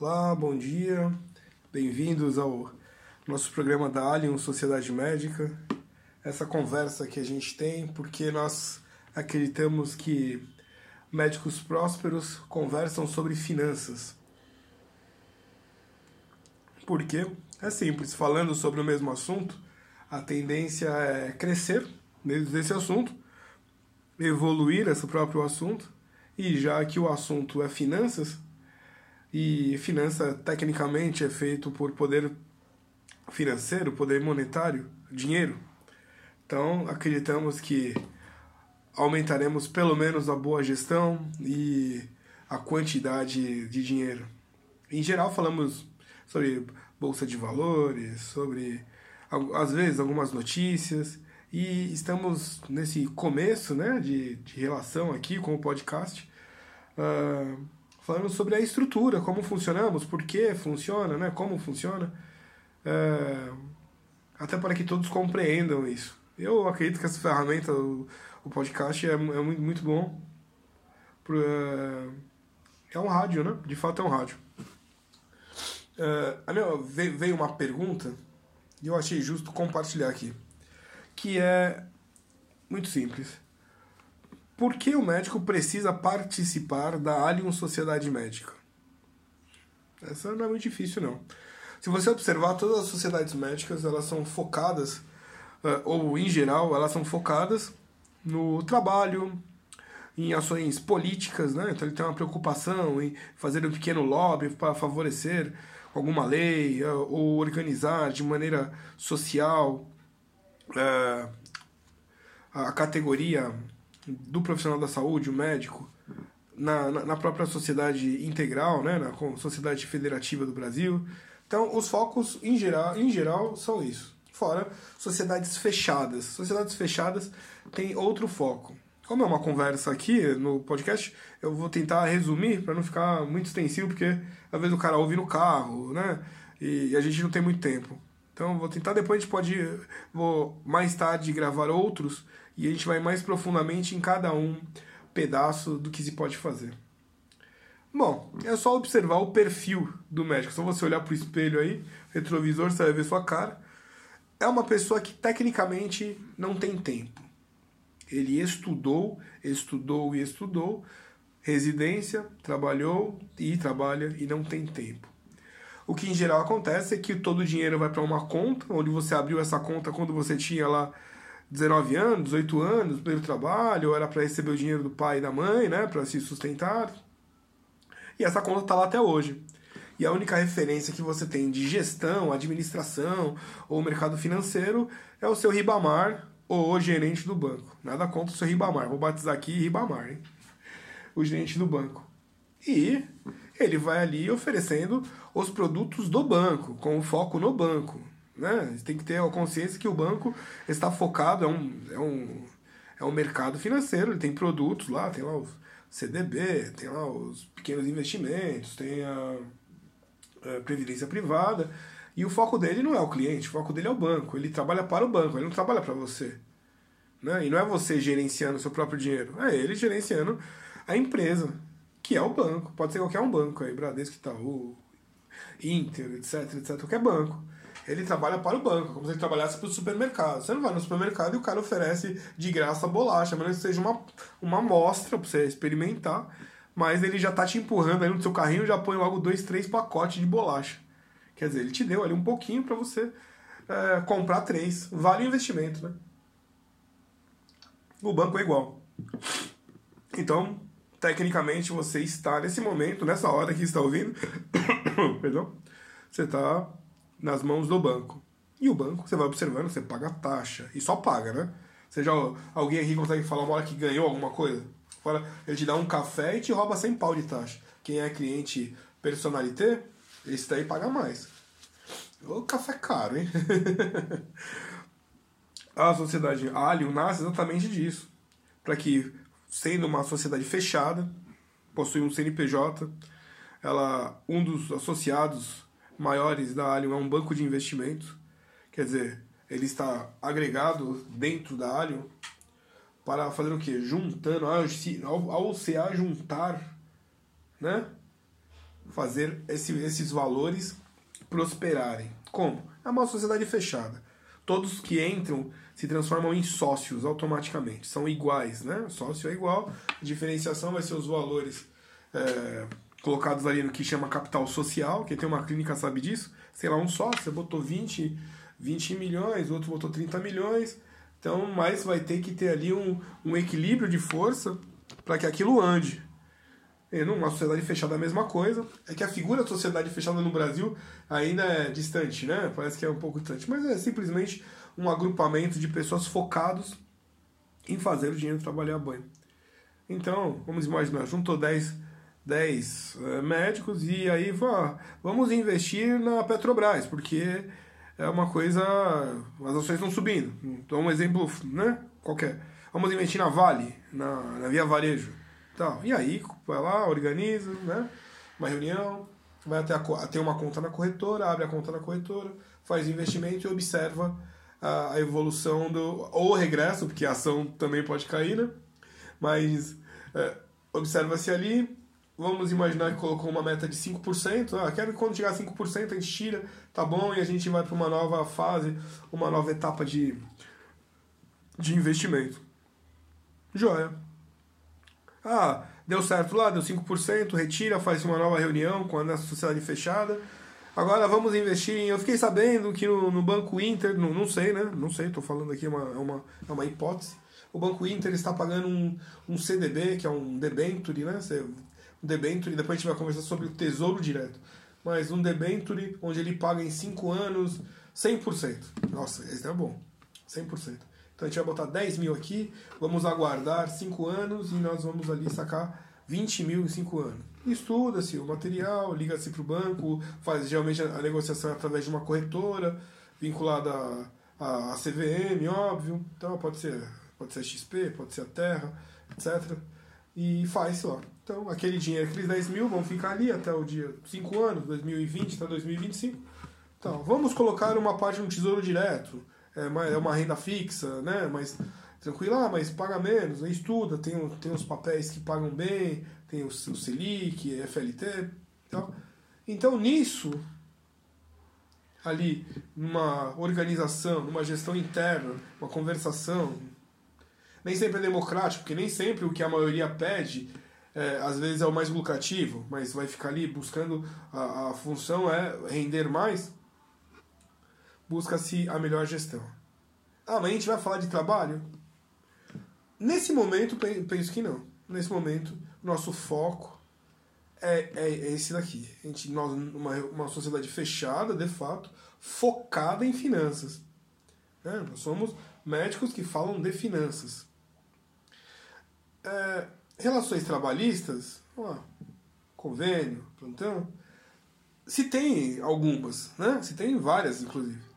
Olá, bom dia. Bem-vindos ao nosso programa da Alien Sociedade Médica. Essa conversa que a gente tem porque nós acreditamos que médicos prósperos conversam sobre finanças. Por quê? É simples, falando sobre o mesmo assunto, a tendência é crescer desse assunto, evoluir esse próprio assunto, e já que o assunto é finanças, e finança tecnicamente é feito por poder financeiro, poder monetário, dinheiro. Então, acreditamos que aumentaremos pelo menos a boa gestão e a quantidade de dinheiro. Em geral, falamos sobre bolsa de valores, sobre às vezes algumas notícias e estamos nesse começo né, de, de relação aqui com o podcast, uh, falando sobre a estrutura, como funcionamos, por que funciona, né, como funciona, uh, até para que todos compreendam isso. Eu acredito que essa ferramenta, o, o podcast, é, é muito, muito bom. Uh, é um rádio, né? De fato é um rádio. Uh, a minha, veio uma pergunta e eu achei justo compartilhar aqui. Que é muito simples. Por que o médico precisa participar da Allium Sociedade Médica? Essa não é muito difícil, não. Se você observar, todas as sociedades médicas, elas são focadas, uh, ou em geral, elas são focadas no trabalho, em ações políticas, né? Então ele tem uma preocupação em fazer um pequeno lobby para favorecer alguma lei eh, ou organizar de maneira social é, a categoria do profissional da saúde, o médico, na, na, própria sociedade integral, né, na sociedade federativa do Brasil. Então, os focos, em geral, em geral, são isso. Fora sociedades fechadas. Sociedades fechadas têm outro foco. Como é uma conversa aqui no podcast, eu vou tentar resumir para não ficar muito extensivo, porque às vezes o cara ouve no carro, né? E, a gente não tem muito tempo. Então vou tentar depois a gente pode vou mais tarde gravar outros e a gente vai mais profundamente em cada um pedaço do que se pode fazer. Bom, é só observar o perfil do médico. Só você olhar para o espelho aí, retrovisor, você vai ver sua cara. É uma pessoa que tecnicamente não tem tempo. Ele estudou, estudou e estudou, residência, trabalhou e trabalha e não tem tempo. O que em geral acontece é que todo o dinheiro vai para uma conta, onde você abriu essa conta quando você tinha lá 19 anos, 18 anos, primeiro trabalho, era para receber o dinheiro do pai e da mãe, né, para se sustentar. E essa conta está lá até hoje. E a única referência que você tem de gestão, administração ou mercado financeiro é o seu Ribamar ou o gerente do banco. Nada contra o seu Ribamar. Vou batizar aqui Ribamar, hein? O gerente do banco. E ele vai ali oferecendo os produtos do banco, com foco no banco. Né? Tem que ter a consciência que o banco está focado, é um, é um, é um mercado financeiro, ele tem produtos lá, tem lá os CDB, tem lá os pequenos investimentos, tem a, a previdência privada. E o foco dele não é o cliente, o foco dele é o banco. Ele trabalha para o banco, ele não trabalha para você. Né? E não é você gerenciando o seu próprio dinheiro, é ele gerenciando a empresa, que é o banco. Pode ser qualquer um banco aí, Bradesco, Itaú, Inter, etc, etc, qualquer banco. Ele trabalha para o banco, como se ele trabalhasse para o supermercado. Você não vai no supermercado e o cara oferece de graça bolacha, mas que seja uma, uma amostra para você experimentar, mas ele já está te empurrando aí no seu carrinho já põe logo dois, três pacotes de bolacha. Quer dizer, ele te deu ali um pouquinho para você é, comprar três. Vale o investimento, né? O banco é igual. Então, tecnicamente, você está nesse momento, nessa hora que está ouvindo, perdão, você está nas mãos do banco. E o banco, você vai observando, você paga a taxa. E só paga, né? Você já, alguém aqui consegue falar uma hora que ganhou alguma coisa? Fala, ele te dá um café e te rouba 100 pau de taxa. Quem é cliente personalité, esse daí paga mais. O café é caro, hein? a sociedade Alien nasce exatamente disso. Para que, sendo uma sociedade fechada, possui um CNPJ, ela, um dos associados maiores da Alien é um banco de investimento. Quer dizer, ele está agregado dentro da Alien para fazer o quê? Juntando, ao, ao se ajuntar, né? fazer esse, esses valores prosperarem. Como? É uma sociedade fechada. Todos que entram se transformam em sócios automaticamente. São iguais, né? Sócio é igual. A diferenciação vai ser os valores é, colocados ali no que chama capital social. Quem tem uma clínica sabe disso. Sei lá, um sócio, botou 20, 20 milhões, outro botou 30 milhões. Então, mas vai ter que ter ali um, um equilíbrio de força para que aquilo ande. E numa sociedade fechada é a mesma coisa. É que a figura da sociedade fechada no Brasil ainda é distante, né? Parece que é um pouco distante. Mas é simplesmente um agrupamento de pessoas focados em fazer o dinheiro trabalhar bem. Então, vamos imaginar, juntou 10, 10 uh, médicos e aí vamos investir na Petrobras, porque é uma coisa. As ações estão subindo. Então, um exemplo né, qualquer. Vamos investir na Vale, na, na Via Varejo Tal. E aí, vai lá, organiza, né? Uma reunião, vai até ter uma conta na corretora, abre a conta na corretora, faz investimento e observa a, a evolução do. ou regresso, porque a ação também pode cair, né? Mas é, observa-se ali. Vamos imaginar que colocou uma meta de 5%. Ah, quero que quando chegar a 5% a gente tira, tá bom, e a gente vai para uma nova fase, uma nova etapa de, de investimento. Joia. Ah, deu certo lá, deu 5%, retira, faz uma nova reunião com a sociedade fechada. Agora vamos investir em. Eu fiquei sabendo que no, no Banco Inter, não, não sei, né? Não sei, estou falando aqui, é uma, é, uma, é uma hipótese. O Banco Inter está pagando um, um CDB, que é um debenture, né? Um depois a gente vai conversar sobre o Tesouro Direto. Mas um debenture onde ele paga em 5 anos 100%. Nossa, esse é bom. 100%. Então a gente vai botar 10 mil aqui, vamos aguardar 5 anos e nós vamos ali sacar 20 mil em 5 anos. Estuda-se o material, liga-se para o banco, faz geralmente a negociação é através de uma corretora, vinculada à, à CVM, óbvio. Então pode ser, pode ser XP, pode ser a Terra, etc. E faz lá. Então aquele dinheiro, aqueles 10 mil vão ficar ali até o dia 5 anos, 2020 até 2025. Então, vamos colocar uma parte no Tesouro Direto é uma, é uma renda fixa, né? Mas tranquilo, ah, mas paga menos, aí estuda, tem, tem os papéis que pagam bem, tem o, o Selic, FLT tal. Então nisso, ali, numa organização, numa gestão interna, uma conversação, nem sempre é democrático, porque nem sempre o que a maioria pede é, às vezes é o mais lucrativo, mas vai ficar ali buscando a, a função é render mais busca-se a melhor gestão. Ah, mas a gente vai falar de trabalho? Nesse momento, penso que não. Nesse momento, nosso foco é, é, é esse daqui. A gente, nós, uma, uma sociedade fechada, de fato, focada em finanças. É, nós somos médicos que falam de finanças. É, relações trabalhistas, ó, convênio, plantão, se tem algumas, né? se tem várias, inclusive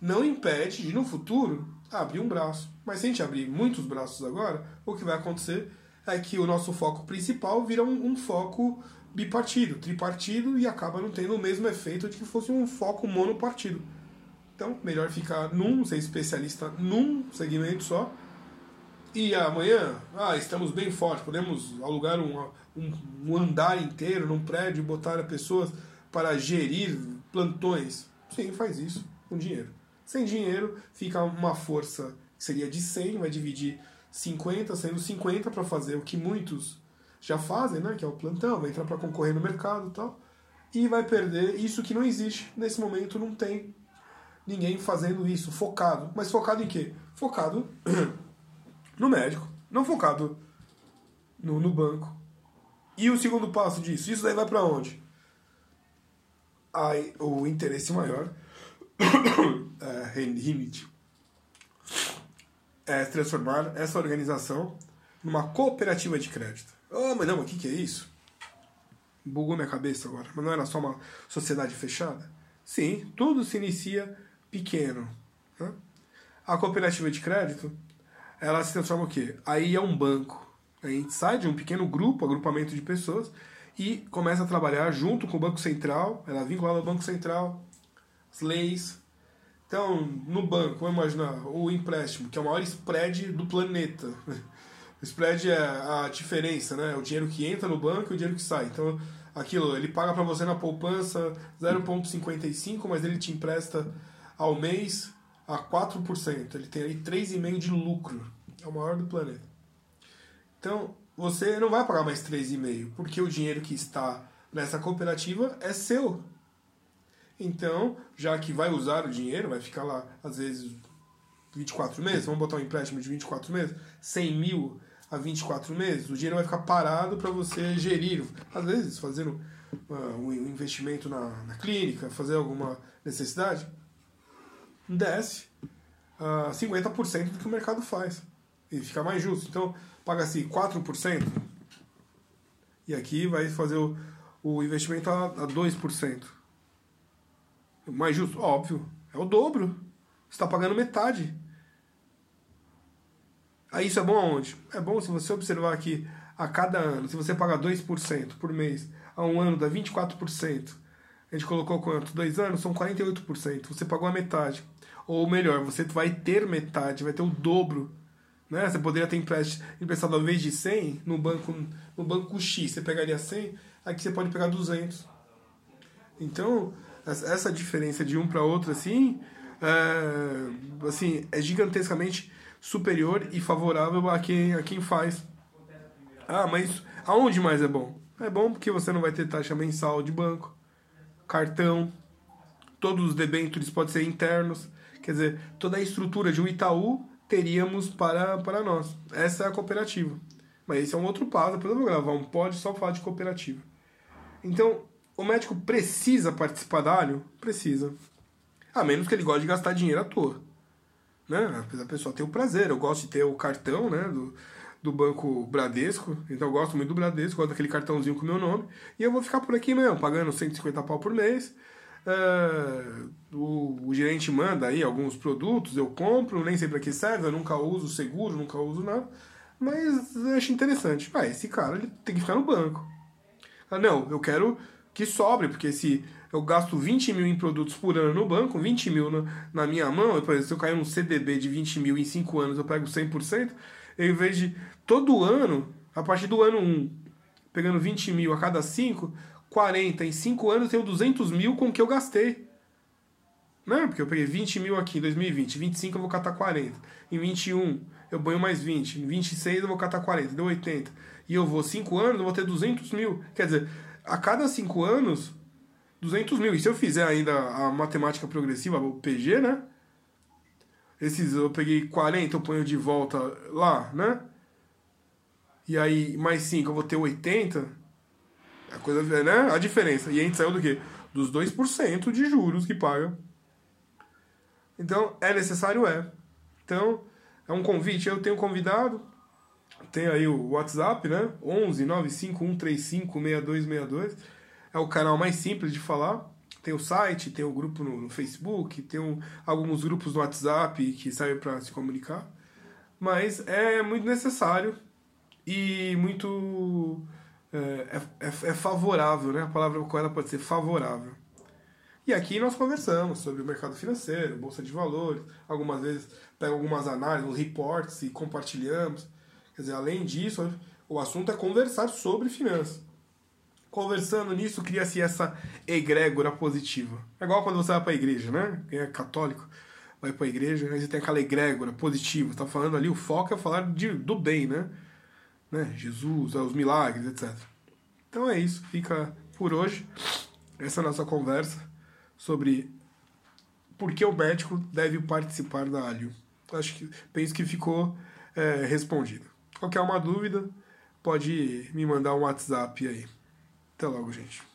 não impede de, no futuro, abrir um braço. Mas se a gente abrir muitos braços agora, o que vai acontecer é que o nosso foco principal vira um, um foco bipartido, tripartido e acaba não tendo o mesmo efeito de que fosse um foco monopartido. Então, melhor ficar num, ser especialista num segmento só. E amanhã, ah, estamos bem fortes, podemos alugar um, um, um andar inteiro num prédio e botar pessoas para gerir plantões. Sim, faz isso com dinheiro. Sem dinheiro, fica uma força que seria de 100, vai dividir 50, sendo 50 para fazer o que muitos já fazem, né? que é o plantão, vai entrar para concorrer no mercado e tal, e vai perder isso que não existe. Nesse momento não tem ninguém fazendo isso, focado. Mas focado em quê? Focado no médico, não focado no, no banco. E o segundo passo disso? Isso daí vai para onde? Aí, o interesse maior é, Rinit é transformar essa organização numa cooperativa de crédito. Oh, mas não, o que, que é isso? Bugou minha cabeça agora. Mas não era só uma sociedade fechada? Sim, tudo se inicia pequeno. Né? A cooperativa de crédito, ela se transforma o quê? Aí é um banco. A gente sai de um pequeno grupo, agrupamento de pessoas, e começa a trabalhar junto com o Banco Central, ela é vinculada ao Banco Central, as leis. Então, no banco, vamos imaginar, o empréstimo, que é o maior spread do planeta. O spread é a diferença, né? O dinheiro que entra no banco e o dinheiro que sai. Então, aquilo, ele paga para você na poupança 0,55, mas ele te empresta ao mês a 4%. Ele tem aí 3,5% de lucro. É o maior do planeta. Então, você não vai pagar mais 3,5%, porque o dinheiro que está nessa cooperativa é seu. Então, já que vai usar o dinheiro, vai ficar lá, às vezes, 24 meses, vamos botar um empréstimo de 24 meses, 100 mil a 24 meses, o dinheiro vai ficar parado para você gerir. Às vezes, fazendo uh, um investimento na, na clínica, fazer alguma necessidade, desce uh, 50% do que o mercado faz. E fica mais justo. Então, paga-se 4%, e aqui vai fazer o, o investimento a, a 2%. Mais justo? Óbvio. É o dobro. Você está pagando metade. Aí isso é bom aonde? É bom se você observar que a cada ano, se você pagar 2% por mês, a um ano dá 24%. A gente colocou quanto? Dois anos? São 48%. Você pagou a metade. Ou melhor, você vai ter metade, vai ter o dobro. Né? Você poderia ter emprestado ao invés de 100 no banco, no banco X, você pegaria 100, aqui você pode pegar 200. Então, essa diferença de um para outro assim, é, assim, é gigantescamente superior e favorável a quem, a quem faz. Ah, mas aonde mais é bom? É bom porque você não vai ter taxa mensal de banco, cartão, todos os debêntures podem ser internos, quer dizer, toda a estrutura de um Itaú teríamos para, para nós. Essa é a cooperativa. Mas esse é um outro passo, depois eu vou gravar um pode só falar de cooperativa. Então, o médico precisa participar da alho? Precisa. A menos que ele goste de gastar dinheiro à toa né? A pessoa tem o prazer. Eu gosto de ter o cartão, né? Do, do banco Bradesco, então eu gosto muito do Bradesco, gosto daquele cartãozinho com o meu nome, e eu vou ficar por aqui mesmo, pagando 150 pau por mês. É, o, o, gerente manda aí alguns produtos, eu compro, nem sei para que serve, eu nunca uso seguro, nunca uso nada, mas eu acho interessante. Ah, esse cara ele tem que ficar no banco. Ah, não, eu quero que sobre, porque se eu gasto 20 mil em produtos por ano no banco, 20 mil na, na minha mão, eu, por exemplo, se eu cair num CDB de 20 mil em 5 anos, eu pego 100%, eu, em vez de todo ano, a partir do ano 1, pegando 20 mil a cada 5, 40 em 5 anos, eu tenho 200 mil com o que eu gastei. Não, porque eu peguei 20 mil aqui em 2020, 25 eu vou catar 40. Em 21 eu banho mais 20, em 26 eu vou catar 40, deu 80. E eu vou 5 anos, eu vou ter 200 mil. Quer dizer, a cada 5 anos 200 mil. E se eu fizer ainda a matemática progressiva, o PG, né? Esses eu peguei 40, eu ponho de volta lá, né? E aí, mais 5, eu vou ter 80. A coisa, né? A diferença. E a gente saiu do quê? Dos 2% de juros que paga. Então, é necessário? É. Então, é um convite. Eu tenho convidado. Tem aí o WhatsApp, né? 11 95135 6262 é o canal mais simples de falar. Tem o site, tem o grupo no, Facebook, tem um, alguns grupos no WhatsApp que servem para se comunicar. Mas é muito necessário e muito. É, é, é, favorável, né? A palavra correta pode ser favorável. E aqui nós conversamos sobre o mercado financeiro, bolsa de valores, algumas vezes pego algumas análises, uns reports e compartilhamos. Quer dizer, além disso, o assunto é conversar sobre finanças conversando nisso, cria-se essa egrégora positiva. É igual quando você vai para a igreja, né? Quem é católico vai para a igreja, aí você tem aquela egrégora positiva. Está falando ali, o foco é falar de, do bem, né? Né? Jesus, os milagres, etc. Então é isso, fica por hoje essa nossa conversa sobre por que o médico deve participar da alho. Acho que penso que ficou é, respondido. Qualquer uma dúvida, pode me mandar um WhatsApp aí. Até logo, gente.